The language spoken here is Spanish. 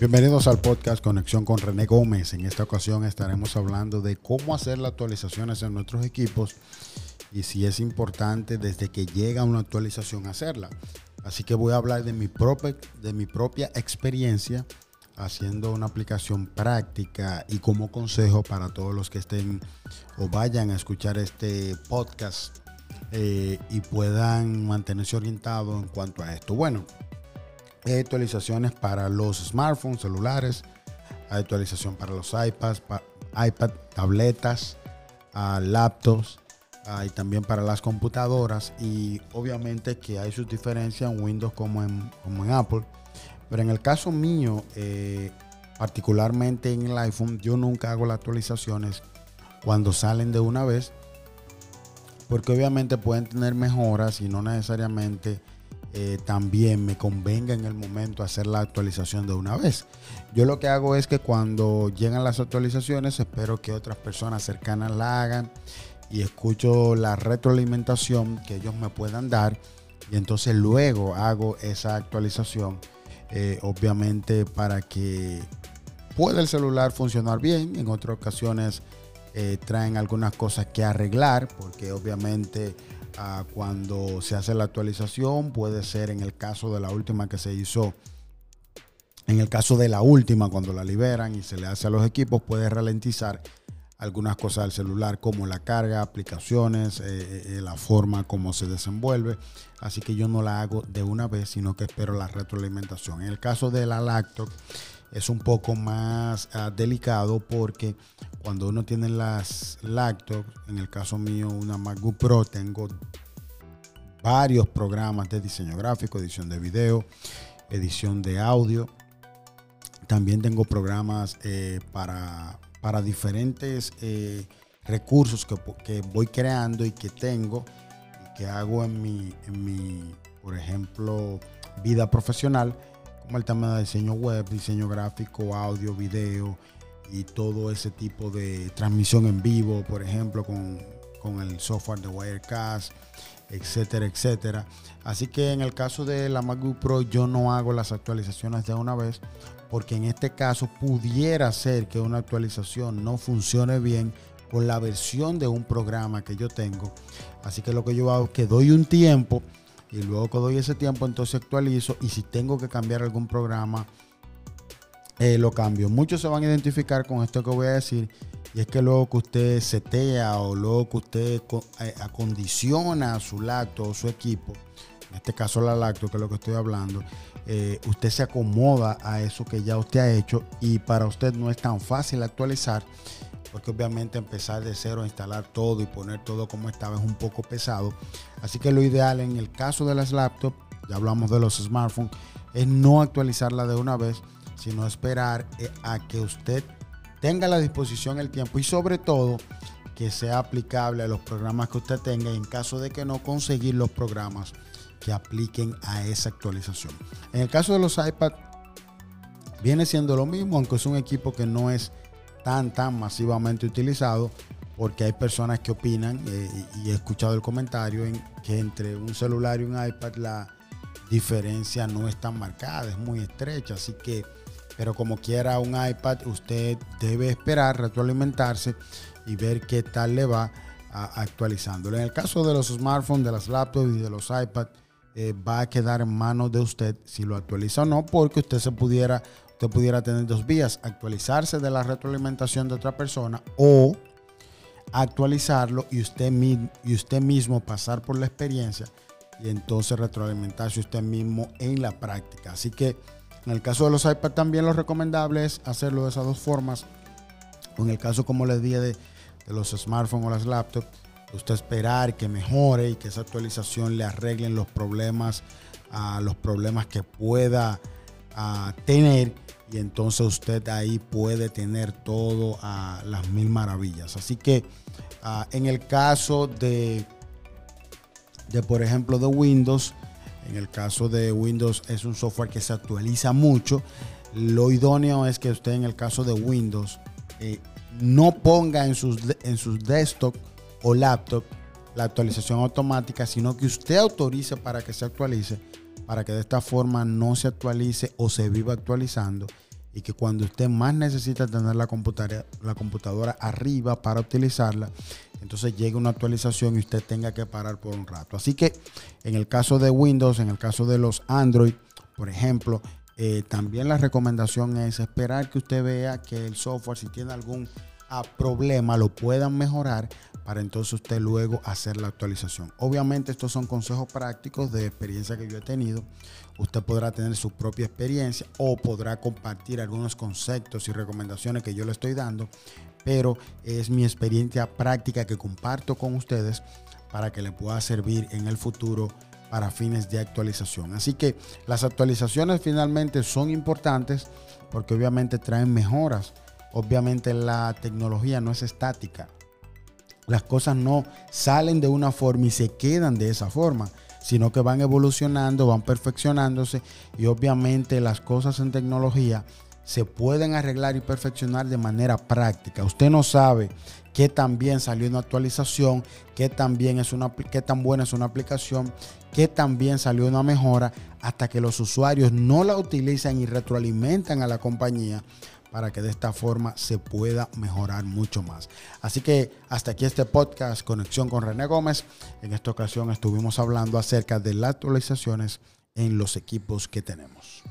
Bienvenidos al podcast Conexión con René Gómez. En esta ocasión estaremos hablando de cómo hacer las actualizaciones en nuestros equipos y si es importante desde que llega una actualización hacerla. Así que voy a hablar de mi propia, experiencia haciendo una aplicación práctica y como consejo para todos los que estén o vayan a escuchar este podcast eh, y puedan mantenerse orientados en cuanto a esto. Bueno, hay actualizaciones para los smartphones, celulares, hay actualización para los iPads, iPad, tabletas, uh, laptops, y también para las computadoras y obviamente que hay sus diferencias en Windows como en, como en Apple. Pero en el caso mío, eh, particularmente en el iPhone, yo nunca hago las actualizaciones cuando salen de una vez, porque obviamente pueden tener mejoras y no necesariamente eh, también me convenga en el momento hacer la actualización de una vez. Yo lo que hago es que cuando llegan las actualizaciones, espero que otras personas cercanas la hagan y escucho la retroalimentación que ellos me puedan dar y entonces luego hago esa actualización eh, obviamente para que pueda el celular funcionar bien en otras ocasiones eh, traen algunas cosas que arreglar porque obviamente cuando se hace la actualización puede ser en el caso de la última que se hizo en el caso de la última cuando la liberan y se le hace a los equipos puede ralentizar algunas cosas del celular como la carga, aplicaciones, eh, eh, eh, la forma como se desenvuelve. Así que yo no la hago de una vez, sino que espero la retroalimentación. En el caso de la laptop es un poco más ah, delicado porque cuando uno tiene las laptops, en el caso mío una MacBook Pro, tengo varios programas de diseño gráfico, edición de video, edición de audio. También tengo programas para para diferentes eh, recursos que, voy creando y que tengo y que hago en mi, en mi, por ejemplo, vida profesional, como el tema de diseño web, diseño gráfico, audio, video y todo ese tipo de transmisión en vivo, por ejemplo, con, con el software de Wirecast, etcétera, etcétera. Así que en el caso de la MacBook Pro yo no hago las actualizaciones de una vez porque en este caso pudiera ser que una actualización no funcione bien con la versión de un programa que yo tengo. Así que lo que yo hago es que doy un tiempo y luego que doy ese tiempo entonces actualizo y si tengo que cambiar algún programa, eh, lo cambio. Muchos se van a identificar con esto que voy a decir y es que luego que usted setea o luego que usted eh, acondiciona su lacto o su equipo, en este caso la lacto, que es lo que estoy hablando, eh, usted se acomoda a eso que ya usted ha hecho y para usted no es tan fácil actualizar porque obviamente empezar de cero a instalar todo y poner todo como estaba es un poco pesado. Así que lo ideal en el caso de las laptops, ya hablamos de los smartphones, es no actualizarla de una vez, sino esperar eh, a que usted tenga a la disposición el tiempo y sobre todo que sea aplicable a los programas que usted tenga y en caso de que no conseguir los programas que apliquen a esa actualización. En el caso de los iPad, viene siendo lo mismo, aunque es un equipo que no es tan, tan masivamente utilizado, porque hay personas que opinan, eh, y he escuchado el comentario, en que entre un celular y un iPad la diferencia no es tan marcada, es muy estrecha, así que, pero como quiera un iPad, usted debe esperar, retroalimentarse y ver qué tal le va actualizándolo. En el caso de los smartphones, de las laptops y de los iPads, eh, va a quedar en manos de usted si lo actualiza o no, porque usted se pudiera, usted pudiera tener dos vías, actualizarse de la retroalimentación de otra persona o actualizarlo y usted, y usted mismo pasar por la experiencia y entonces retroalimentarse usted mismo en la práctica. Así que en el caso de los iPad también lo recomendable es hacerlo de esas dos formas. En el caso, como les dije, de, los smartphones o las laptops, usted esperar que mejore y que esa actualización le arreglen los problemas, a los problemas que pueda tener y entonces usted ahí puede tener todo a las mil maravillas. Así que en el caso de, de, por ejemplo, de Windows, en el caso de Windows es un software que se actualiza mucho. Lo idóneo es que usted en el caso de Windows eh, no ponga en sus, en sus desktop o laptop la actualización automática, sino que usted autorice para que se actualice, para que de esta forma no se actualice o se viva actualizando y que cuando usted más necesita tener la computadora, la computadora arriba para utilizarla, entonces llegue una actualización y usted tenga que parar por un rato. Así que en el caso de Windows, en el caso de los Android, por ejemplo, eh, también la recomendación es esperar que usted vea que el software, si tiene algún ah, problema, lo puedan mejorar para entonces usted luego hacer la actualización. Obviamente estos son consejos prácticos de experiencia que yo he tenido. Usted podrá tener su propia experiencia o podrá compartir algunos conceptos y recomendaciones que yo le estoy dando, pero es mi experiencia práctica que comparto con ustedes para que le pueda servir en el futuro para fines de actualización. Así que las actualizaciones finalmente son importantes porque obviamente traen mejoras. Obviamente la tecnología no es estática las cosas no salen de una forma y se quedan de esa forma, sino que van evolucionando, van perfeccionándose y obviamente las cosas en tecnología se pueden arreglar y perfeccionar de manera práctica. Usted no sabe qué tan bien salió una actualización, qué tan, bien es una, tan buena es una aplicación, qué tan bien salió una mejora, hasta que los usuarios no la utilizan y retroalimentan a la compañía para que de esta forma se pueda mejorar mucho más. Así que hasta aquí este podcast, Conexión con René Gómez. En esta ocasión estuvimos hablando acerca de las actualizaciones en los equipos que tenemos.